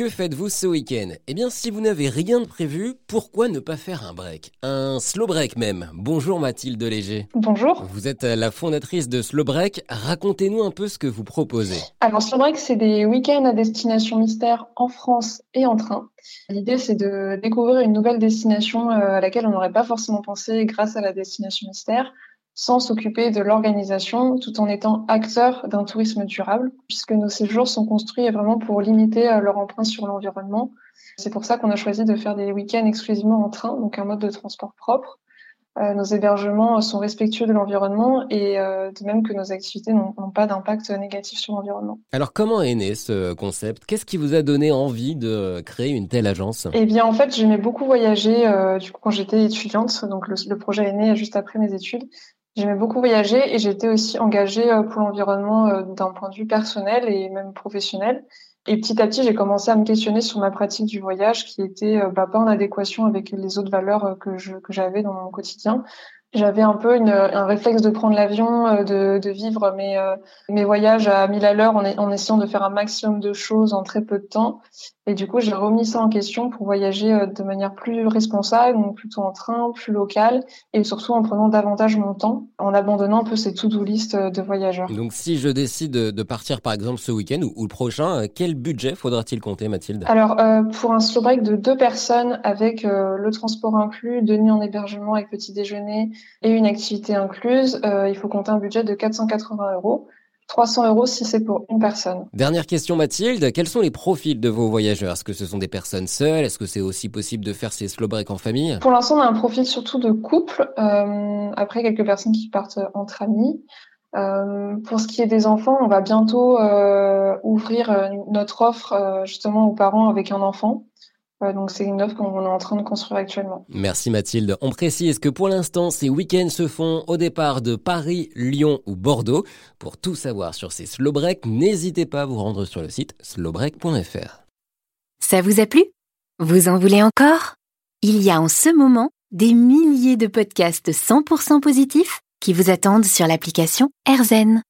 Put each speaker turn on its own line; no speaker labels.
Que faites-vous ce week-end? Eh bien, si vous n'avez rien de prévu, pourquoi ne pas faire un break? Un slow break même. Bonjour Mathilde Léger.
Bonjour.
Vous êtes la fondatrice de Slow Break. Racontez-nous un peu ce que vous proposez.
Alors, Slow Break, c'est des week-ends à destination mystère en France et en train. L'idée, c'est de découvrir une nouvelle destination euh, à laquelle on n'aurait pas forcément pensé grâce à la destination mystère sans s'occuper de l'organisation, tout en étant acteur d'un tourisme durable, puisque nos séjours sont construits vraiment pour limiter euh, leur empreinte sur l'environnement. C'est pour ça qu'on a choisi de faire des week-ends exclusivement en train, donc un mode de transport propre. Euh, nos hébergements sont respectueux de l'environnement et euh, de même que nos activités n'ont pas d'impact négatif sur l'environnement.
Alors comment est né ce concept? Qu'est-ce qui vous a donné envie de créer une telle agence?
Eh bien en fait j'aimais beaucoup voyager du coup quand j'étais étudiante, donc le, le, projet est né juste après mes études J'aimais beaucoup voyager et j'étais aussi engagée euh, pour l'environnement euh, d'un point de vue personnel et même professionnel. Et petit à petit, j'ai commencé à me questionner sur ma pratique du voyage qui était euh, bah, pas en adéquation avec les autres valeurs que j'avais dans mon quotidien. J'avais un peu un réflexe de prendre l'avion, de, vivre mes, mes voyages à mille à l'heure en essayant de faire un maximum de choses en très peu de temps. Et du coup, j'ai remis ça en question pour voyager euh, de manière plus responsable, donc plutôt en train, plus local, et surtout en prenant davantage mon temps, en abandonnant un peu ces to-do list euh, de voyageurs.
Donc, si je décide de partir, par exemple, ce week-end ou, le prochain, euh, quel budget faudra-t-il compter, Mathilde?
Alors, pour un slow break de deux personnes, avec le transport inclus, deux nuits en hébergement avec petit déjeuner et une activité incluse, il faut compter un budget de 480 euros. 300 euros si c'est pour une personne.
Dernière question Mathilde, quels sont les profils de vos voyageurs? Est-ce que ce sont des personnes seules? Est-ce que c'est aussi possible de faire ces slow breaks en famille?
Pour l'instant, on a un profil surtout de couple. Euh, après, quelques personnes qui partent entre amis. Euh, pour ce qui est des enfants, on va bientôt euh, ouvrir notre offre justement aux parents avec un enfant donc c'est une offre qu'on est en train de construire actuellement.
Merci Mathilde. On précise que pour l'instant, ces week-ends se font au départ de Paris, Lyon ou Bordeaux. Pour tout savoir sur ces slow breaks, n'hésitez pas à vous rendre sur le site slowbreak.fr.
Ça vous a plu? Vous en voulez encore? Il y a en ce moment des milliers de podcasts 100% positifs qui vous attendent sur l'application AirZen.